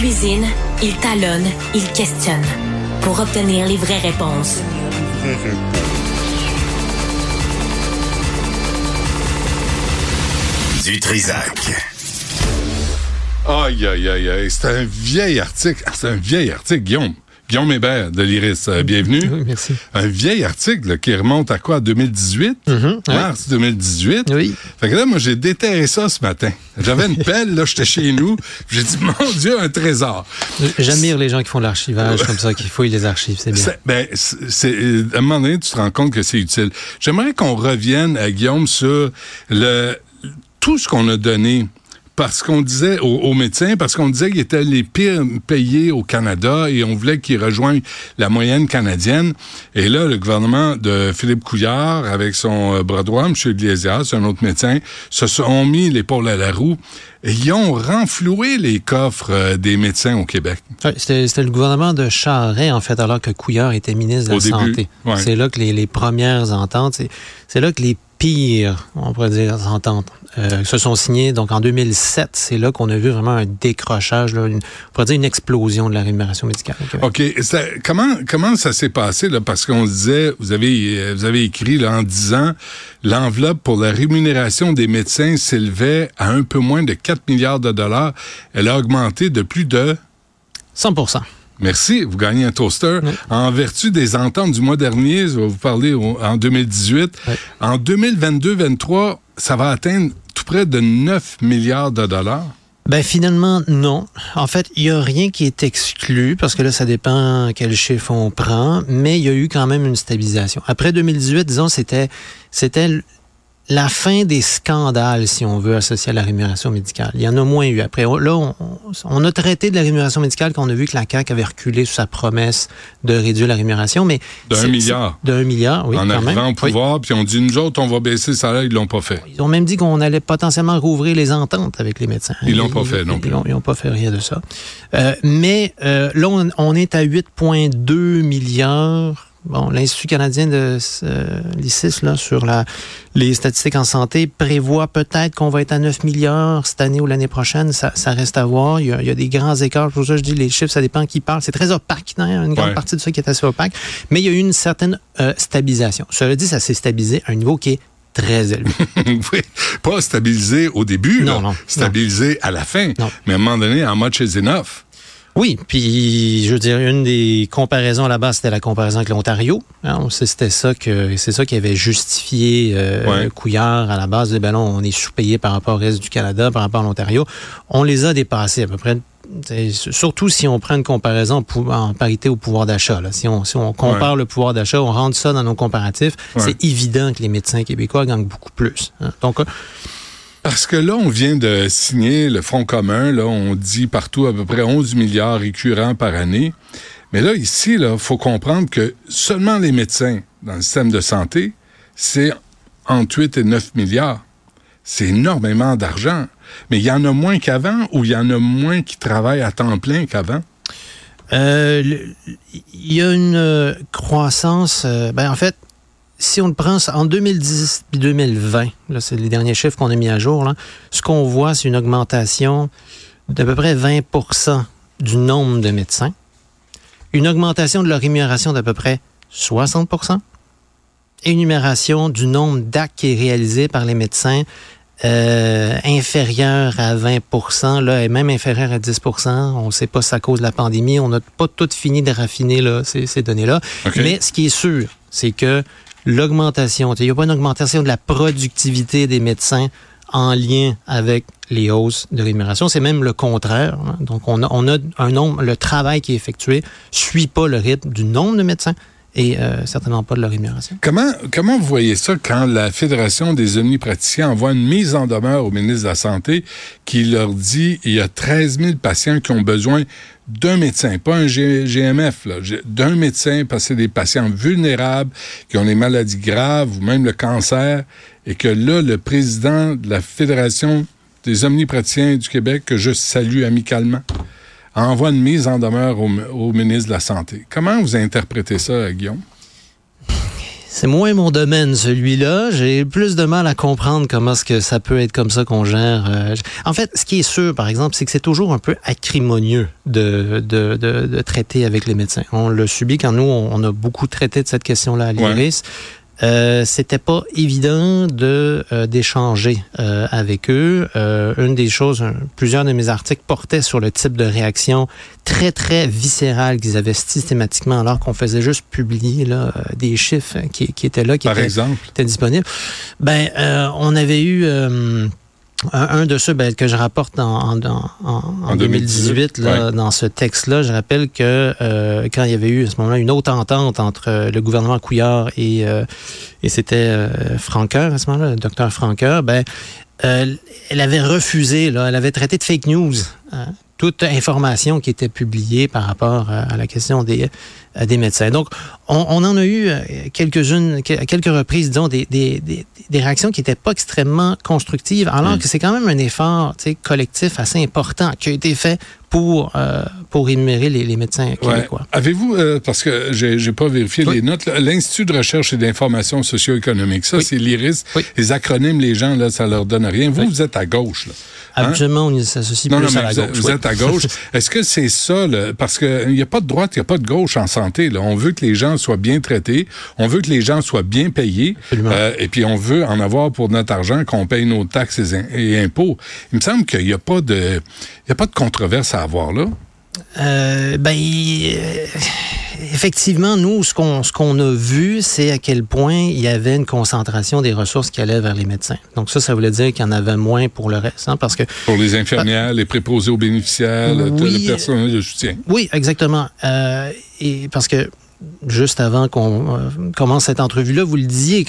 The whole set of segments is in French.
cuisine, il talonne, il questionne pour obtenir les vraies réponses. Du Trisac. Aïe, aïe, aïe, aïe. C'est un vieil article. Ah, C'est un vieil article, Guillaume. Guillaume Hébert de l'Iris, euh, bienvenue. Oui, merci. Un vieil article là, qui remonte à quoi? À 2018? Mhm, Mars 2018? Oui. Fait que là, moi, j'ai déterré ça ce matin. J'avais une pelle, là, j'étais chez nous. J'ai dit, mon Dieu, un trésor. J'admire les gens qui font de l'archivage comme ça, qui fouillent les archives, c'est bien. Ben, c'est, euh, à un moment donné, tu te rends compte que c'est utile. J'aimerais qu'on revienne à Guillaume sur le tout ce qu'on a donné. Parce qu'on disait aux, aux médecins, parce qu'on disait qu'ils étaient les pires payés au Canada et on voulait qu'ils rejoignent la moyenne canadienne. Et là, le gouvernement de Philippe Couillard, avec son euh, bras droit, M. Gliesias, un autre médecin, se sont mis l'épaule à la roue et ils ont renfloué les coffres euh, des médecins au Québec. Ouais, C'était le gouvernement de Charret, en fait, alors que Couillard était ministre de Au la début, Santé. ouais. C'est là que les, les premières ententes, c'est- c'est là que les pires, on pourrait dire, ententes euh, se sont signées. Donc, en 2007, c'est là qu'on a vu vraiment un décrochage, là, une, on pourrait dire une explosion de la rémunération médicale. au. OK. Ça- comment, comment ça s'est passé, là? Parce qu'on disait, vous avez, euh, vous avez écrit, là, en disant, l'enveloppe pour la rémunération des médecins s'élevait à un peu moins de 4 milliards de dollars. Elle a augmenté de plus de 100% Merci, vous gagnez un toaster. En vertu des ententes du mois dernier, je vais vous parler en 2018, Ouais. en 2022-23, ça va atteindre tout près de 9 milliards de dollars? Ben finalement, non. En fait, il n'y a rien qui est exclu, parce que là, ça dépend quel chiffre on prend, mais il y a eu quand même une stabilisation. Après 2018, disons, c'était c'était la fin des scandales, si on veut, associés à la rémunération médicale. Il y en a moins eu. Après, là, on, on a traité de la rémunération médicale quand on a vu que la CAQ avait reculé sur sa promesse de réduire la rémunération, mais... D'un milliard. D'un milliard, oui, en quand arrivant même. au Oui. pouvoir, puis on dit, nous autres, on va baisser le salaire, ils l'ont pas fait. Ils ont même dit qu'on allait potentiellement rouvrir les ententes avec les médecins. Ils l'ont pas fait non ils- plus. Ils n'ont pas fait rien de ça. Euh, mais euh, là, on, on est à 8,2 milliards. Bon, l'Institut canadien de euh, l'ICIS, là, sur la, les statistiques en santé, prévoit peut-être qu'on va être à 9 milliards cette année ou l'année prochaine. Ça, ça reste à voir. Il y, a, il y a des grands écarts. Pour ça, je dis les chiffres, ça dépend qui parle. C'est très opaque. hein, Une grande Ouais. partie de ça qui est assez opaque. Mais il y a eu une certaine euh, stabilisation. Cela dit, ça s'est stabilisé à un niveau qui est très élevé. oui, pas stabilisé au début, Non, là. non, stabilisé à la fin. Non. Mais à un moment donné, how much is enough? Oui, puis je veux dire, une des comparaisons à la base, c'était la comparaison avec l'Ontario. Hein, c'était ça que c'est ça qui avait justifié euh, Ouais. Couillard à la base. Ben là, on est sous-payé par rapport au reste du Canada, par rapport à l'Ontario. On les a dépassés à peu près. Surtout si on prend une comparaison en parité au pouvoir d'achat. Si on, si on compare le pouvoir d'achat, on rentre ça dans nos comparatifs, Ouais. c'est évident que les médecins québécois gagnent beaucoup plus. hein. Donc, euh, Parce que là, on vient de signer le Front commun. Là, on dit partout à peu près 11 milliards récurrents par année. Mais là, ici, il faut comprendre que seulement les médecins dans le système de santé, c'est entre 8 et 9 milliards. C'est énormément d'argent. Mais il y en a moins qu'avant ou il y en a moins qui travaillent à temps plein qu'avant? Euh, Il y a une euh, croissance. euh, ben, en fait, si on le prend en 2010 et 2020, là, c'est les derniers chiffres qu'on a mis à jour, là, ce qu'on voit, c'est une augmentation d'à peu près 20% du nombre de médecins, une augmentation de leur rémunération d'à peu près 60% et une rémunération du nombre d'actes qui est réalisé par les médecins euh, inférieur à 20% là, et même inférieur à 10% On ne sait pas si c'est à cause de la pandémie. On n'a pas tout fini de raffiner là, ces, ces données-là. Mais ce qui est sûr, c'est que l'augmentation, il n'y a pas une augmentation de la productivité des médecins en lien avec les hausses de rémunération. C'est même le contraire. hein. Donc, on a, un nombre, le travail qui est effectué suit pas le rythme du nombre de médecins et euh, certainement pas de leur rémunération. Comment, comment vous voyez ça quand la Fédération des omnipraticiens envoie une mise en demeure au ministre de la Santé qui leur dit il y a 13 000 patients qui ont besoin d'un médecin, pas un GMF, d'un médecin parce que c'est des patients vulnérables qui ont des maladies graves ou même le cancer et que là, le président de la Fédération des omnipraticiens du Québec, que je salue amicalement, envoie une mise en demeure au, au ministre de la Santé. Comment vous interprétez ça, Guillaume? c'est moins mon domaine, celui-là. J'ai plus de mal à comprendre comment est-ce que ça peut être comme ça qu'on gère. euh, En fait, ce qui est sûr, par exemple, c'est que c'est toujours un peu acrimonieux de, de, de, de traiter avec les médecins. On l'a subi quand nous, on on a beaucoup traité de cette question-là à l'IRIS. Euh, c'était pas évident de euh, d'échanger euh, avec eux. Euh, une des choses, un- plusieurs de mes articles portaient sur le type de réaction très très viscérale qu'ils avaient systématiquement, alors qu'on faisait juste publier là euh, des chiffres qui, qui étaient là, qui Par étaient, exemple. étaient disponibles. Ben, euh, on avait eu euh, un, un de ceux ben, que je rapporte en, en, en, en En 2018, là, ouais. dans ce texte-là. Je rappelle que euh, quand il y avait eu à ce moment-là une autre entente entre euh, le gouvernement Couillard et, euh, et c'était euh, Franqueur à ce moment-là, le docteur Franqueur, ben, euh, elle avait refusé, là, elle avait traité de fake news hein, toute information qui était publiée par rapport euh, à la question des, euh, des médecins. Donc, on, on en a eu euh, quelques-unes, quelques reprises, disons, des, des, des, réactions qui n'étaient pas extrêmement constructives, alors Mm. que c'est quand même un effort collectif assez important qui a été fait pour, euh, pour rémunérer les, les médecins Ouais. québécois. Avez-vous, euh, parce que j'ai j'ai pas vérifié Oui. les notes, l'Institut de recherche et d'information socio-économique, ça, Oui. c'est l'IRIS. Oui. Les acronymes, les gens, là, ça leur donne rien. Vous, vous êtes à gauche, là. Hein? Habituellement, on s'associe plus non, mais à la vous, gauche. vous oui. êtes à gauche. Est-ce que c'est ça, là? parce qu'il n'y a pas de droite, il n'y a pas de gauche en santé. Là. On veut que les gens soient bien traités, on veut que les gens soient bien payés, euh, et puis on veut en avoir pour notre argent, qu'on paye nos taxes et, in- et impôts. Il me semble qu'il n'y a pas de, il y a pas de controverse à avoir là. Euh, ben, euh, effectivement, nous, ce qu'on ce qu'on a vu, c'est à quel point il y avait une concentration des ressources qui allaient vers les médecins. Donc ça, ça voulait dire qu'il y en avait moins pour le reste, hein, parce que Pour les infirmières, les préposés aux bénéficiaires, Oui. le personnel de soutien. oui, exactement. Euh, et parce que juste avant qu'on euh, commence cette entrevue-là, vous le disiez,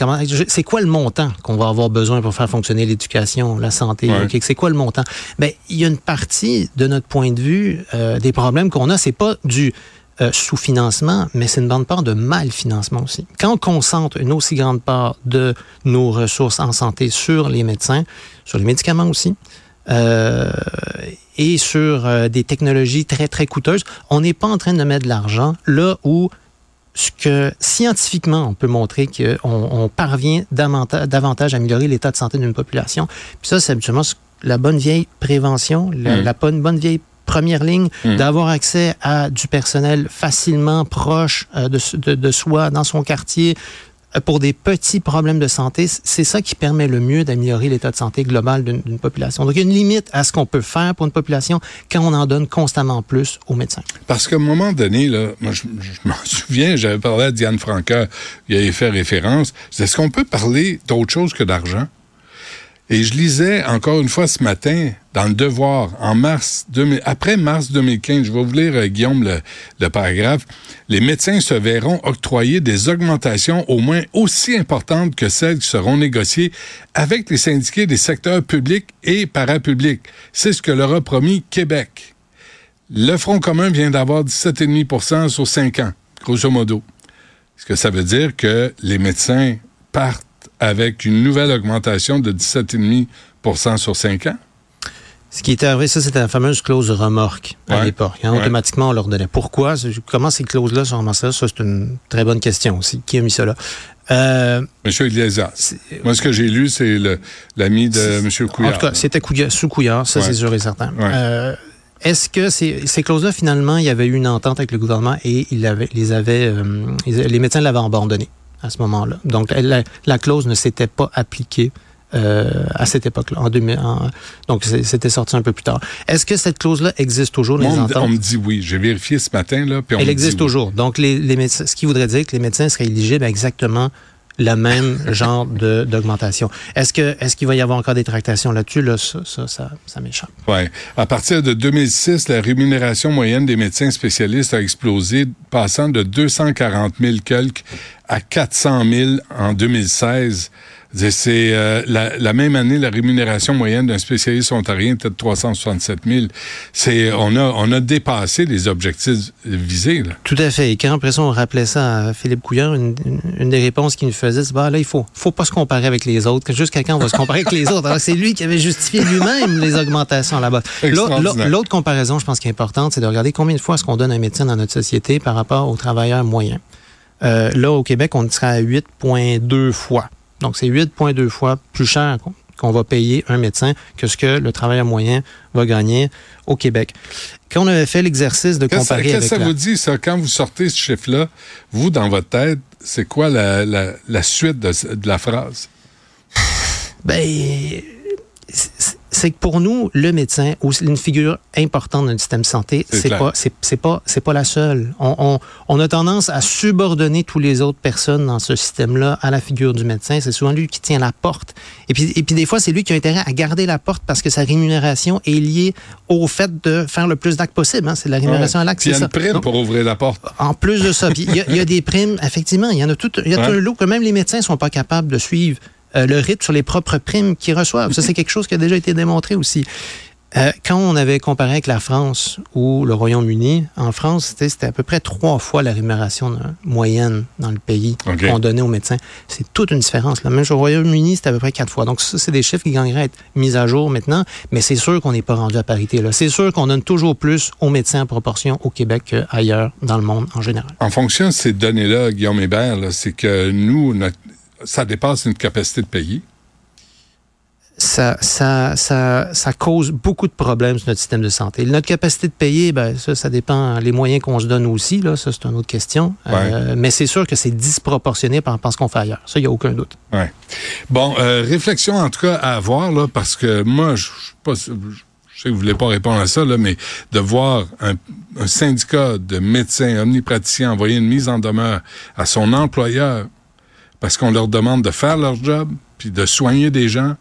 c'est quoi le montant qu'on va avoir besoin pour faire fonctionner l'éducation, la santé Ouais. Québec? C'est quoi le montant? Ben, il y a une partie de notre point de vue euh, des problèmes qu'on a, c'est pas du euh, sous-financement, mais c'est une grande part de mal-financement aussi. Quand on concentre une aussi grande part de nos ressources en santé sur les médecins, sur les médicaments aussi, euh, et sur euh, des technologies très, très coûteuses, on n'est pas en train de mettre de l'argent là où ce que scientifiquement on peut montrer qu'on on parvient davantage, davantage à améliorer l'état de santé d'une population. Puis ça, c'est habituellement la bonne vieille prévention, la, Mm. la bonne, bonne vieille première ligne, Mm. d'avoir accès à du personnel facilement proche euh, de, s- de, de soi, dans son quartier, euh, pour des petits problèmes de santé. C'est ça qui permet le mieux d'améliorer l'état de santé global d'une population. Donc, il y a une limite à ce qu'on peut faire pour une population quand on en donne constamment plus aux médecins. Parce qu'à un moment donné, là, moi, je, je m'en souviens, j'avais parlé à Diane Franca, il avait fait référence. Est-ce qu'on peut parler d'autre chose que d'argent? Et je lisais encore une fois ce matin dans le Devoir, en mars 2000, après mars 2015, je vais vous lire, euh, Guillaume, le, le paragraphe. Les médecins se verront octroyer des augmentations au moins aussi importantes que celles qui seront négociées avec les syndiqués des secteurs publics et parapublics. C'est ce que leur a promis Québec. Le Front commun vient d'avoir 17,5% sur 5 ans, grosso modo. Ce que ça veut dire que les médecins partent avec une nouvelle augmentation de 17,5% sur 5 ans. Ce qui est arrivé, ça, c'était la fameuse clause remorque à Ouais. l'époque. hein. Automatiquement, on leur donnait. Pourquoi? Comment ces clauses-là sont ramassées? Là? Ça, c'est une très bonne question aussi. Qui a mis ça là? Euh, Monsieur Iglesias. Moi, ce que j'ai lu, c'est l'ami de C'est- M. Couillard. En tout cas, c'était sous Couillard, ça Ouais. c'est sûr et certain. Ouais. Euh, Est-ce que ces, ces clauses-là, finalement, il y avait eu une entente avec le gouvernement et il avait, les, avait, euh, ils- les médecins l'avaient abandonné? À ce moment-là. Donc, la, la clause ne s'était pas appliquée euh, à cette époque-là. En 2000, en- donc, c'était sorti un peu plus tard. Est-ce que cette clause-là existe toujours, les on, ententes? on me dit oui. J'ai vérifié ce matin, là, puis on Elle me existe dit oui. toujours. Donc, les, les médecins, ce qui voudrait dire que les médecins seraient éligibles à exactement le même genre d'augmentation. Est-ce que est-ce qu'il va y avoir encore des tractations là-dessus? Là, ça, ça, ça, ça m'échappe. Ouais. À partir de 2006, la rémunération moyenne des médecins spécialistes a explosé, passant de 240 000 quelques à 400 000 en 2016. C'est euh, la, la même année, la rémunération moyenne d'un spécialiste ontarien était de 367 000. C'est, on a, on a dépassé les objectifs visés. Là. Tout à fait. Et quand après ça, on rappelait ça à Philippe Couillard, une, des réponses qu'il nous faisait, c'est bah là, il faut, faut pas se comparer avec les autres. Jusqu'à quand on va se comparer avec les autres? Alors c'est lui qui avait justifié lui-même les augmentations là-bas. L'autre- comparaison, je pense, qui est importante, c'est de regarder combien de fois est-ce qu'on donne un médecin dans notre société par rapport au travailleur moyen. Euh, là, au Québec, on serait à 8,2 fois. Donc, c'est 8,2 fois plus cher qu'on va payer un médecin que ce que le travailleur moyen va gagner au Québec. Quand on avait fait l'exercice de comparer Qu'est-ce que avec ça la- vous dit, ça, quand vous sortez ce chiffre-là, vous, dans votre tête, c'est quoi la, la- la suite de, de la phrase? Ben, c'est- que pour nous, le médecin, ou une figure importante dans le système de santé, C'est pas, c'est pas, c'est pas la seule. On, on- on a tendance à subordonner toutes les autres personnes dans ce système-là à la figure du médecin. C'est souvent lui qui tient la porte. Et puis, et puis des fois, c'est lui qui a intérêt à garder la porte parce que sa rémunération est liée au fait de faire le plus d'actes possible. hein. C'est la rémunération Ouais. à l'acte, il y a ça. une prime Donc, pour ouvrir la porte. en plus de ça, il y, a- il y a des primes, effectivement, il y en a tout, il y a tout un lot que même les médecins sont pas capables de suivre euh, le rythme sur les propres primes qu'ils reçoivent. Ça, c'est quelque chose qui a déjà été démontré aussi. Euh, quand on avait comparé avec la France ou le Royaume-Uni, en France, c'était à peu près trois fois la rémunération moyenne dans le pays qu'on donnait aux médecins. C'est toute une différence. La même au Royaume-Uni, c'était à peu près quatre fois. Donc, ça, c'est des chiffres qui gagneraient à être mis à jour maintenant, mais c'est sûr qu'on n'est pas rendu à parité. là. C'est sûr qu'on donne toujours plus aux médecins en proportion au Québec qu'ailleurs dans le monde en général. En fonction de ces données-là, Guillaume Hébert, là, c'est que nous, notre- ça dépasse notre capacité de payer. ça, ça, ça, ça cause beaucoup de problèmes sur notre système de santé. Notre capacité de payer, ben, ça, ça dépend les moyens qu'on se donne aussi. Là, ça, c'est une autre question. Euh, mais c'est sûr que c'est disproportionné par rapport à ce qu'on fait ailleurs. Ça, il n'y a aucun doute. Ouais. Bon, euh, réflexion en tout cas à avoir, là, parce que moi, je pas. Sais que vous voulez pas répondre à ça, là, mais de voir un, un syndicat de médecins omnipraticiens envoyer une mise en demeure à son employeur parce qu'on leur demande de faire leur job puis de soigner des gens.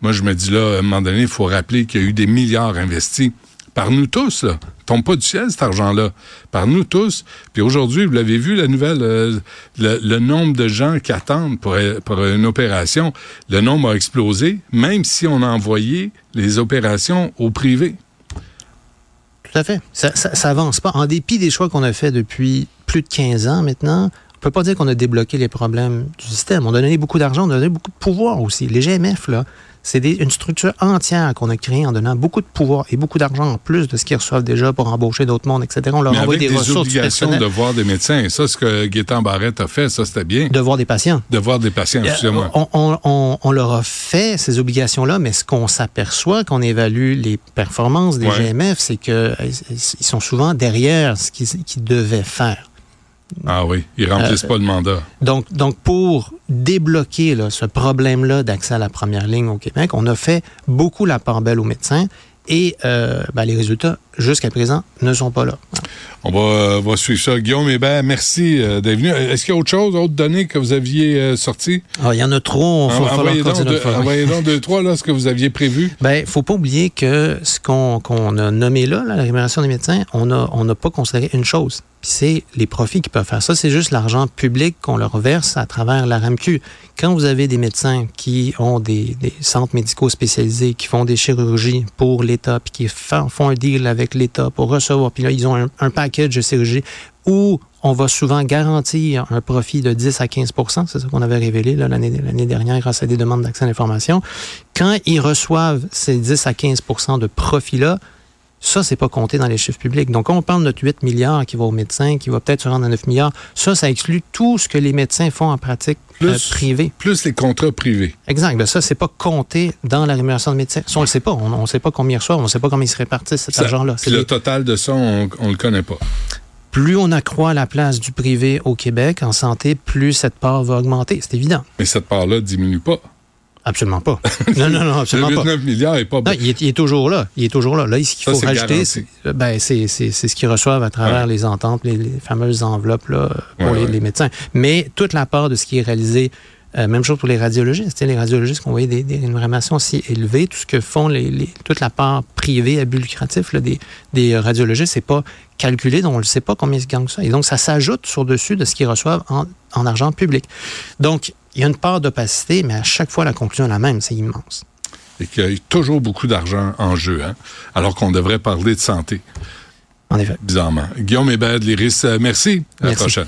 Moi, je me dis là, à un moment donné, il faut rappeler qu'il y a eu des milliards investis par nous tous, là. Tombe pas du ciel, cet argent-là. Par nous tous. Puis aujourd'hui, vous l'avez vu, la nouvelle, euh, le, nombre de gens qui attendent pour, une opération, le nombre a explosé, même si on a envoyé les opérations au privé. Tout à fait. Ça, ça, ça avance pas. En dépit des choix qu'on a fait depuis plus de 15 ans maintenant, on peut pas dire qu'on a débloqué les problèmes du système. On a donné beaucoup d'argent, on a donné beaucoup de pouvoir aussi. Les GMF, là, c'est une structure entière qu'on a créée en donnant beaucoup de pouvoir et beaucoup d'argent en plus de ce qu'ils reçoivent déjà pour embaucher d'autres mondes, etc. On leur envoie avec des, des, ressources obligations de voir des médecins. Et ça, ce que Gaétan Barrette a fait, ça, c'était bien. de voir des patients. De voir des patients, Euh, excusez-moi. on, on- on- on leur a fait ces obligations-là, mais ce qu'on s'aperçoit quand on évalue les performances des Ouais. GMF, c'est qu'ils sont souvent derrière ce qu'ils qu'ils devaient faire. Ah oui, ils remplissent euh, pas le mandat. Donc, donc pour débloquer là, ce problème-là d'accès à la première ligne au Québec, on a fait beaucoup la part belle aux médecins et euh, ben, les résultats, jusqu'à présent, ne sont pas là. On va, euh, va suivre ça. Guillaume Hébert, merci euh, d'être venu. Est-ce qu'il y a autre chose, autre données que vous aviez sorties? Ah, il y en a trop, il va En- Envoyez donc, deux, faire. envoyez donc deux, trois, là, ce que vous aviez prévu. Ben, faut pas oublier que ce qu'on a nommé là, là, la rémunération des médecins, on on n'a pas considéré une chose, puis c'est les profits qu'ils peuvent faire. Ça, c'est juste l'argent public qu'on leur verse à travers la RAMQ. Quand vous avez des médecins qui ont des, centres médicaux spécialisés, qui font des chirurgies pour l'État, puis qui font un deal avec l'État pour recevoir, puis là, ils ont un, un package de chirurgie où on va souvent garantir un profit de 10 à 15% c'est ça qu'on avait révélé l'année dernière grâce à des demandes d'accès à l'information. Quand ils reçoivent ces 10 à 15% de profit-là, ça, c'est pas compté dans les chiffres publics. Donc, quand on parle de notre 8 milliards qui va aux médecins, qui va peut-être se rendre à 9 milliards, ça, ça exclut tout ce que les médecins font en pratique euh, Plus- privée. Plus les contrats privés. Exact. Ben ça, c'est pas compté dans la rémunération de médecins. Ça, on le sait pas. On ne sait pas combien ils reçoivent. On ne sait pas comment ils se répartissent cet argent-là. le total de ça, on, on le connaît pas. Plus on accroît la place du privé au Québec en santé, plus cette part va augmenter. C'est évident. Mais cette part-là diminue pas. Absolument pas. Non, non, non, absolument pas. 8-9 milliards est pas Non, il, est, il est toujours là. Il est toujours là. Là, ce qu'il faut rajouter, c'est ben, c'est- c'est ce qu'ils reçoivent à travers Ouais. les ententes, les, les fameuses enveloppes là, pour Ouais, les, ouais. les médecins. Mais toute la part de ce qui est réalisé, euh, même chose pour les radiologistes. Les radiologistes qui ont des, des rémunérations si élevées, tout ce que font les, les- toute la part privée à but lucratif là, des, des radiologistes, c'est pas calculé, donc on ne sait pas combien ils gagnent ça. Et donc, ça s'ajoute sur dessus de ce qu'ils reçoivent en, en argent public. Donc, il y a une part d'opacité, mais à chaque fois, la conclusion est la même, c'est immense. Et qu'il y a toujours beaucoup d'argent en jeu, hein, alors qu'on devrait parler de santé, En effet. bizarrement. Guillaume Hébert l'Iris, euh, merci. À la prochaine.